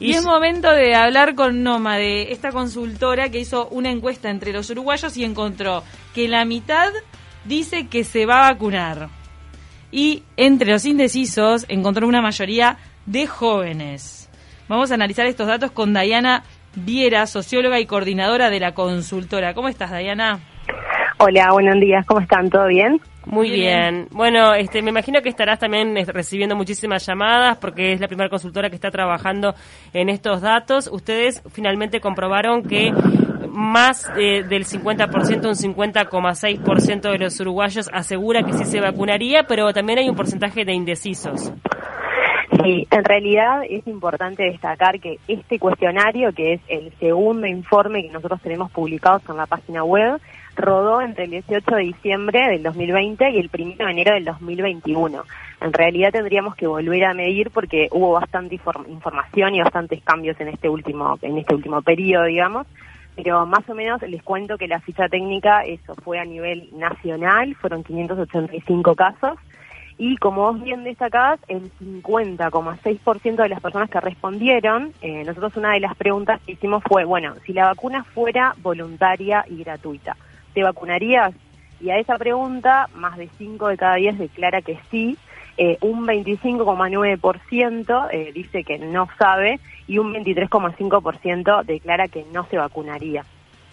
Y, es momento de hablar con Noma, de esta consultora que hizo una encuesta entre los uruguayos y encontró que la mitad dice que se va a vacunar. Y entre los indecisos encontró una mayoría de jóvenes. Vamos a analizar estos datos con Dayana Viera, socióloga y coordinadora de la consultora. ¿Cómo estás, Dayana? Hola, buenos días. ¿Cómo están? ¿Todo bien? Muy bien. Bueno, este, me imagino que estarás también recibiendo muchísimas llamadas porque es la primera consultora que está trabajando en estos datos. Ustedes finalmente comprobaron que más eh, del 50%, un 50,6% de los uruguayos asegura que sí se vacunaría, pero también hay un porcentaje de indecisos. Sí, en realidad es importante destacar que este cuestionario, que es el segundo informe que nosotros tenemos publicados en la página web, rodó entre el 18 de diciembre del 2020 y el 1 de enero del 2021. En realidad tendríamos que volver a medir porque hubo bastante información y bastantes cambios en este último en este último periodo, digamos. Pero más o menos les cuento que la ficha técnica, eso fue a nivel nacional, fueron 585 casos y como vos bien destacás, el 50,6% de las personas que respondieron, eh, nosotros una de las preguntas que hicimos fue, bueno, si la vacuna fuera voluntaria y gratuita, ¿te vacunarías? Y a esa pregunta, más de 5 de cada 10 declara que sí, eh, un 25,9% eh, dice que no sabe. Y un 23,5% declara que no se vacunaría.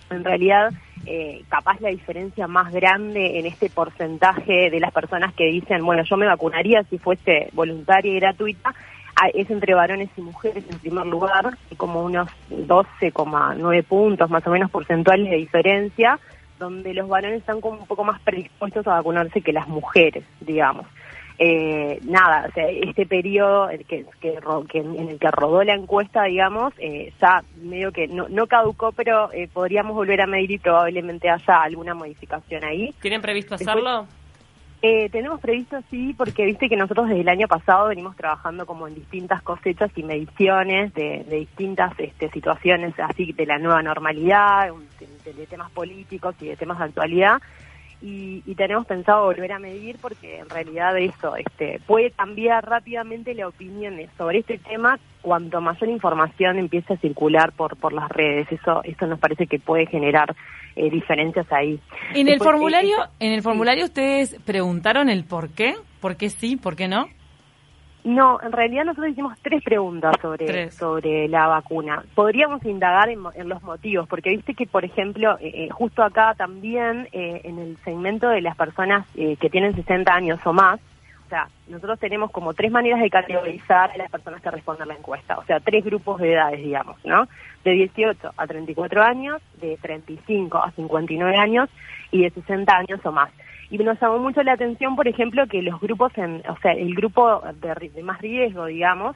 En realidad eh, capaz la diferencia más grande en este porcentaje de las personas que dicen, bueno, yo me vacunaría si fuese voluntaria y gratuita, ah, es entre varones y mujeres en primer lugar, como unos 12,9 puntos más o menos porcentuales de diferencia, donde los varones están como un poco más predispuestos a vacunarse que las mujeres, digamos eh, nada, o sea, este periodo que, que, en el que rodó la encuesta, digamos, eh, ya medio que no, no caducó, pero eh, podríamos volver a medir y probablemente haya alguna modificación ahí. ¿Tienen previsto hacerlo? Eh, tenemos previsto sí, porque viste que nosotros desde el año pasado venimos trabajando como en distintas cosechas y mediciones de, distintas este, situaciones así de la nueva normalidad, de temas políticos y de temas de actualidad y, tenemos pensado volver a medir porque en realidad eso este, puede cambiar rápidamente la opinión sobre este tema cuanto mayor información empiece a circular por, por las redes. Eso, eso nos parece que puede generar eh, diferencias ahí. En el formulario, eh, en el formulario ustedes preguntaron el por qué, por qué sí, por qué no. No, en realidad nosotros hicimos tres preguntas sobre, sobre la vacuna. Podríamos indagar en, los motivos, porque viste que, por ejemplo, eh, eh, justo acá también, eh, en el segmento de las personas que tienen 60 años o más, sea, nosotros tenemos como tres maneras de categorizar a las personas que responden la encuesta, o sea, tres grupos de edades, digamos, ¿no? De 18 a 34 años, de 35 a 59 años y de 60 años o más. Y nos llamó mucho la atención, por ejemplo, que los grupos, en, o sea, el grupo de, más riesgo, digamos,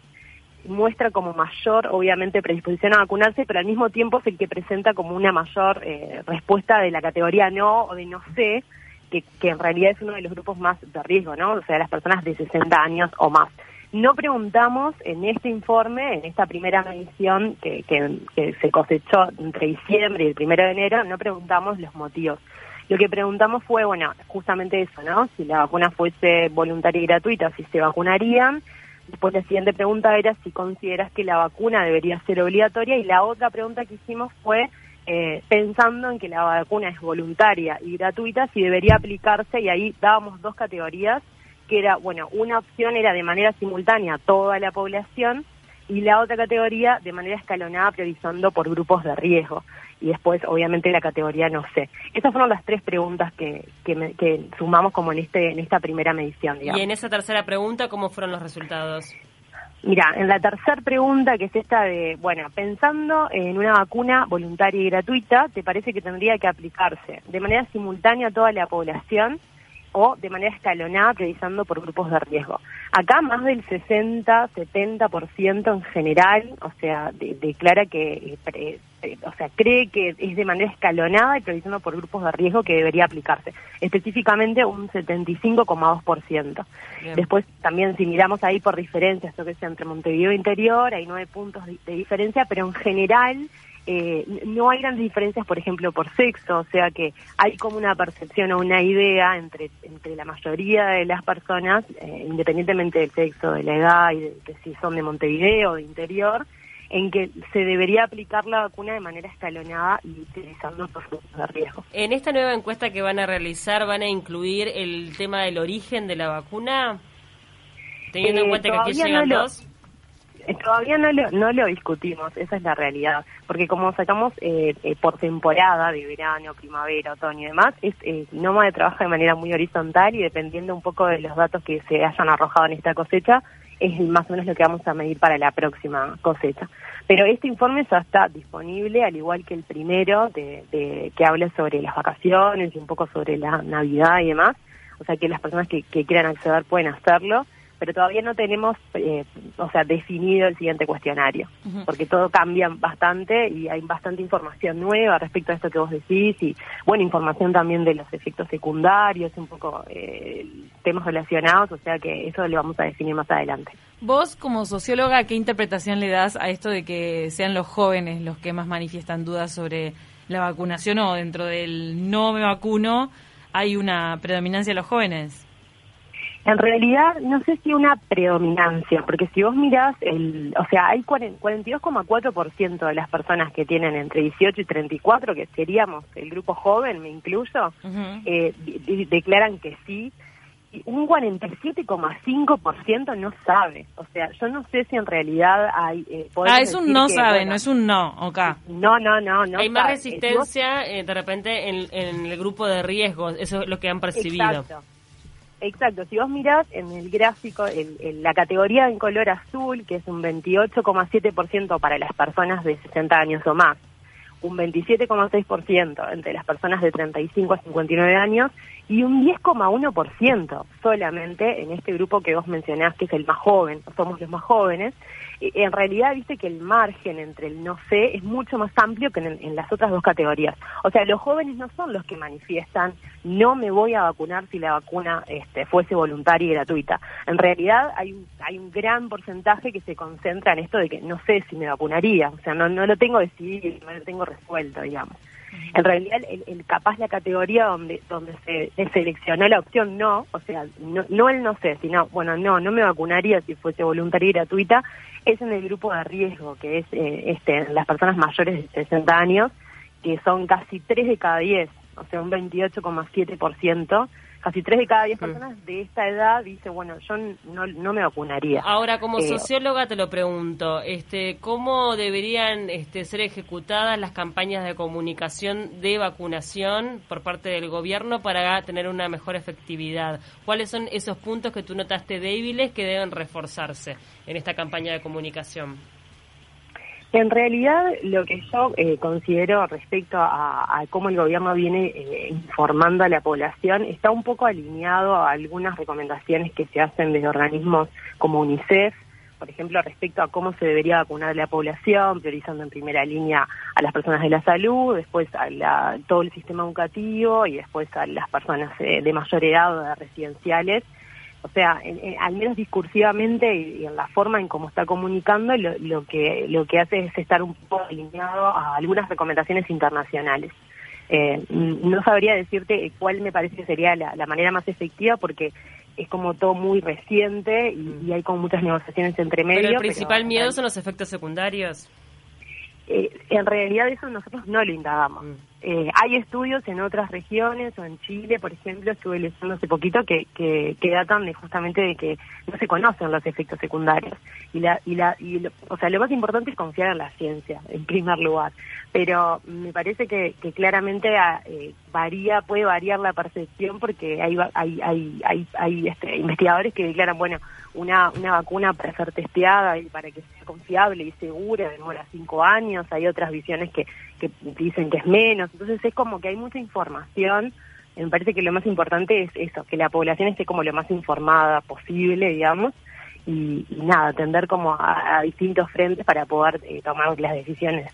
muestra como mayor, obviamente, predisposición a vacunarse, pero al mismo tiempo es el que presenta como una mayor eh, respuesta de la categoría no o de no sé, que, que en realidad es uno de los grupos más de riesgo, ¿no? O sea, las personas de 60 años o más. No preguntamos en este informe, en esta primera medición que, que, que se cosechó entre diciembre y el primero de enero, no preguntamos los motivos. Lo que preguntamos fue, bueno, justamente eso, ¿no? Si la vacuna fuese voluntaria y gratuita, si se vacunarían. Después la siguiente pregunta era si consideras que la vacuna debería ser obligatoria y la otra pregunta que hicimos fue eh, pensando en que la vacuna es voluntaria y gratuita, si debería aplicarse y ahí dábamos dos categorías, que era, bueno, una opción era de manera simultánea toda la población y la otra categoría de manera escalonada priorizando por grupos de riesgo y después obviamente la categoría no sé. Esas fueron las tres preguntas que, que, sumamos como en este en esta primera medición. Y en esa tercera pregunta, ¿cómo fueron los resultados? Mira, en la tercera pregunta, que es esta de, bueno, pensando en una vacuna voluntaria y gratuita, ¿te parece que tendría que aplicarse de manera simultánea a toda la población o de manera escalonada, priorizando por grupos de riesgo. Acá más del 60, 70% en general, o sea, declara que, eh, eh, o sea, cree que es de manera escalonada y priorizando por grupos de riesgo que debería aplicarse. Específicamente un 75,2%. Después también si miramos ahí por diferencias, esto que es entre Montevideo e Interior, hay nueve puntos de diferencia, pero en general eh, no hay grandes diferencias, por ejemplo, por sexo, o sea que hay como una percepción o una idea entre, entre la mayoría de las personas, eh, independientemente del sexo, de la edad y de, si son de Montevideo o de interior, en que se debería aplicar la vacuna de manera escalonada y utilizando grupos de riesgo. En esta nueva encuesta que van a realizar, ¿van a incluir el tema del origen de la vacuna? Teniendo en eh, cuenta que aquí llegan dos. Eh, todavía no lo, no lo discutimos, esa es la realidad, porque como sacamos eh, eh, por temporada de verano, primavera, otoño y demás, es eh, Noma de trabaja de manera muy horizontal y dependiendo un poco de los datos que se hayan arrojado en esta cosecha, es más o menos lo que vamos a medir para la próxima cosecha. Pero este informe ya está disponible, al igual que el primero, de, de que habla sobre las vacaciones y un poco sobre la Navidad y demás. O sea que las personas que quieran acceder pueden hacerlo pero todavía no tenemos, eh, o sea, definido el siguiente cuestionario, porque todo cambia bastante y hay bastante información nueva respecto a esto que vos decís y, bueno, información también de los efectos secundarios, un poco eh, temas relacionados, o sea que eso lo vamos a definir más adelante. Vos, como socióloga, ¿qué interpretación le das a esto de que sean los jóvenes los que más manifiestan dudas sobre la vacunación o dentro del no me vacuno hay una predominancia de los jóvenes? En realidad, no sé si una predominancia, porque si vos mirás, el, o sea, hay 42,4% de las personas que tienen entre 18 y 34, que seríamos el grupo joven, me incluyo, eh, declaran que sí, y un 47,5% no sabe. O sea, yo no sé si en realidad hay... Eh, ah, es un no sabe, no es un no, ok. No, no, no, no Hay más resistencia eh, de repente en, en, el grupo de riesgos, eso es lo que han percibido. Exacto. Exacto, si vos mirás en el gráfico, en, la categoría en color azul, que es un 28,7% para las personas de 60 años o más, un 27,6% entre las personas de 35 a 59 años y un 10,1% solamente en este grupo que vos mencionás, que es el más joven, somos los más jóvenes, en realidad viste que el margen entre el no sé es mucho más amplio que en, las otras dos categorías. O sea, los jóvenes no son los que manifiestan no me voy a vacunar si la vacuna este, fuese voluntaria y gratuita. En realidad hay un, hay un gran porcentaje que se concentra en esto de que no sé si me vacunaría, o sea, no, no lo tengo decidido, no lo tengo resuelto, digamos. En realidad, el, capaz la categoría donde donde se, seleccionó la opción no, o sea, no, no el no sé, sino, bueno, no, no me vacunaría si fuese voluntaria y gratuita, es en el grupo de riesgo, que es eh, este, las personas mayores de 60 años, que son casi 3 de cada 10, o sea, un 28,7% casi tres de cada diez personas de esta edad dice, bueno, yo no, no me vacunaría. Ahora, como eh, socióloga te lo pregunto, este, ¿cómo deberían este, ser ejecutadas las campañas de comunicación de vacunación por parte del gobierno para tener una mejor efectividad? ¿Cuáles son esos puntos que tú notaste débiles que deben reforzarse en esta campaña de comunicación? En realidad, lo que yo eh, considero respecto a, cómo el gobierno viene eh, informando a la población está un poco alineado a algunas recomendaciones que se hacen desde organismos como UNICEF, por ejemplo, respecto a cómo se debería vacunar la población, priorizando en primera línea a las personas de la salud, después a todo el sistema educativo y después a las personas eh, de mayor edad o de residenciales o sea, al menos discursivamente y, en la forma en cómo está comunicando, lo, que lo que hace es estar un poco alineado a algunas recomendaciones internacionales. Eh, no sabría decirte cuál me parece que sería la, manera más efectiva porque es como todo muy reciente y, hay como muchas negociaciones entre medio. Pero el principal miedo son los efectos secundarios. Eh, en realidad eso nosotros no lo indagamos. Mm. Eh, hay estudios en otras regiones o en Chile, por ejemplo, estuve leyendo hace poquito que, que, datan de justamente de que no se conocen los efectos secundarios. Y la, y la, y o sea, lo más importante es confiar en la ciencia, en primer lugar. Pero me parece que, que claramente ah, eh, varía, puede variar la percepción porque hay, hay, hay, hay, hay este, investigadores que declaran, bueno, una, una vacuna para ser testeada y para que sea confiable y segura demora cinco años. Hay otras visiones que, que dicen que es menos entonces es como que hay mucha información. Me parece que lo más importante es eso, que la población esté como lo más informada posible, digamos, y, nada, atender como a, distintos frentes para poder eh, tomar las decisiones.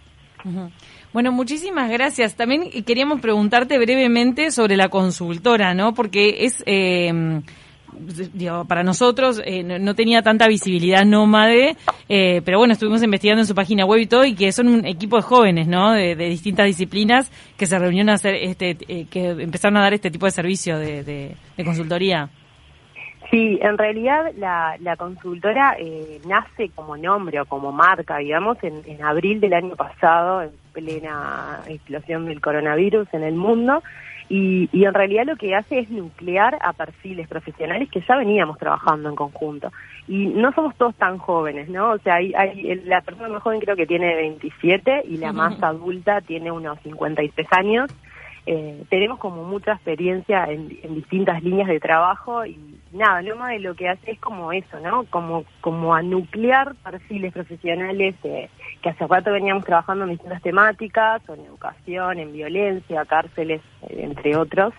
Bueno, muchísimas gracias. También queríamos preguntarte brevemente sobre la consultora, ¿no? Porque es eh, para nosotros eh, no, tenía tanta visibilidad nómade, eh, pero bueno, estuvimos investigando en su página web y todo, y que son un equipo de jóvenes, ¿no? De, distintas disciplinas que se reunieron a hacer, este, eh, que empezaron a dar este tipo de servicio de, consultoría. Sí, en realidad la, la consultora eh, nace como nombre o como marca, digamos, en, en abril del año pasado, en plena explosión del coronavirus en el mundo. Y, y, en realidad lo que hace es nuclear a perfiles profesionales que ya veníamos trabajando en conjunto. Y no somos todos tan jóvenes, ¿no? O sea, hay, hay la persona más joven creo que tiene 27 y la más adulta tiene unos 53 años. Eh, tenemos como mucha experiencia en, distintas líneas de trabajo y nada, lo más de lo que hace es como eso, ¿no? Como, como a nuclear perfiles profesionales eh, que hace rato veníamos trabajando en distintas temáticas, en educación, en violencia, cárceles, eh, entre otros.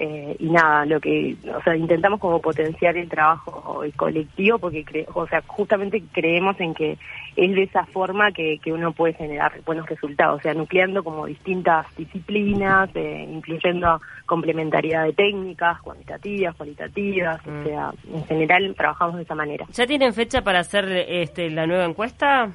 Eh, y nada, lo que, o sea, intentamos como potenciar el trabajo colectivo porque, o sea, justamente creemos en que es de esa forma que, que uno puede generar buenos resultados, o sea, nucleando como distintas disciplinas, eh, incluyendo complementariedad de técnicas, cuantitativas, cualitativas, o mm. sea, en general trabajamos de esa manera. ¿Ya tienen fecha para hacer este, la nueva encuesta?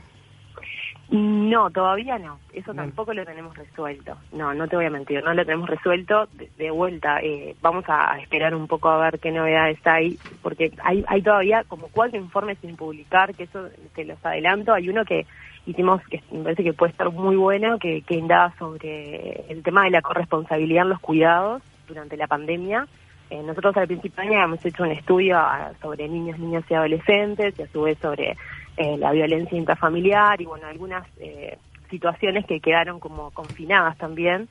No, todavía no. Eso tampoco lo tenemos resuelto. No, no te voy a mentir, no lo tenemos resuelto. De, vuelta, eh, vamos a esperar un poco a ver qué novedades hay, porque hay, hay todavía como cuatro informes sin publicar, que eso te los adelanto. Hay uno que hicimos, que me parece que puede estar muy bueno, que, que indaga sobre el tema de la corresponsabilidad en los cuidados durante la pandemia. Eh, nosotros al principio de año hemos hecho un estudio ah, sobre niños, niñas y adolescentes y a su vez sobre eh, la violencia intrafamiliar y bueno, algunas eh, situaciones que quedaron como confinadas también.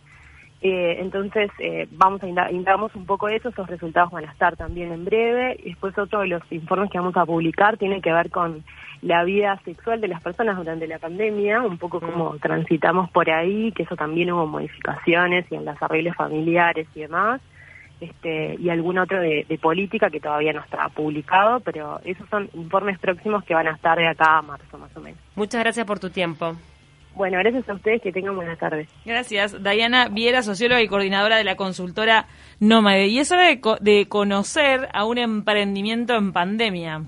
Eh, entonces, eh, vamos a indagamos un poco eso, esos resultados van a estar también en breve. Y después otro de los informes que vamos a publicar tiene que ver con la vida sexual de las personas durante la pandemia, un poco como mm. transitamos por ahí, que eso también hubo modificaciones y en las arreglos familiares y demás este, y algún otro de, política que todavía no está publicado, pero esos son informes próximos que van a estar de acá a marzo más o menos. Muchas gracias por tu tiempo. Bueno, gracias a ustedes, que tengan buenas tardes. Gracias. Diana Viera, socióloga y coordinadora de la consultora Nómade. Y es hora de, de conocer a un emprendimiento en pandemia.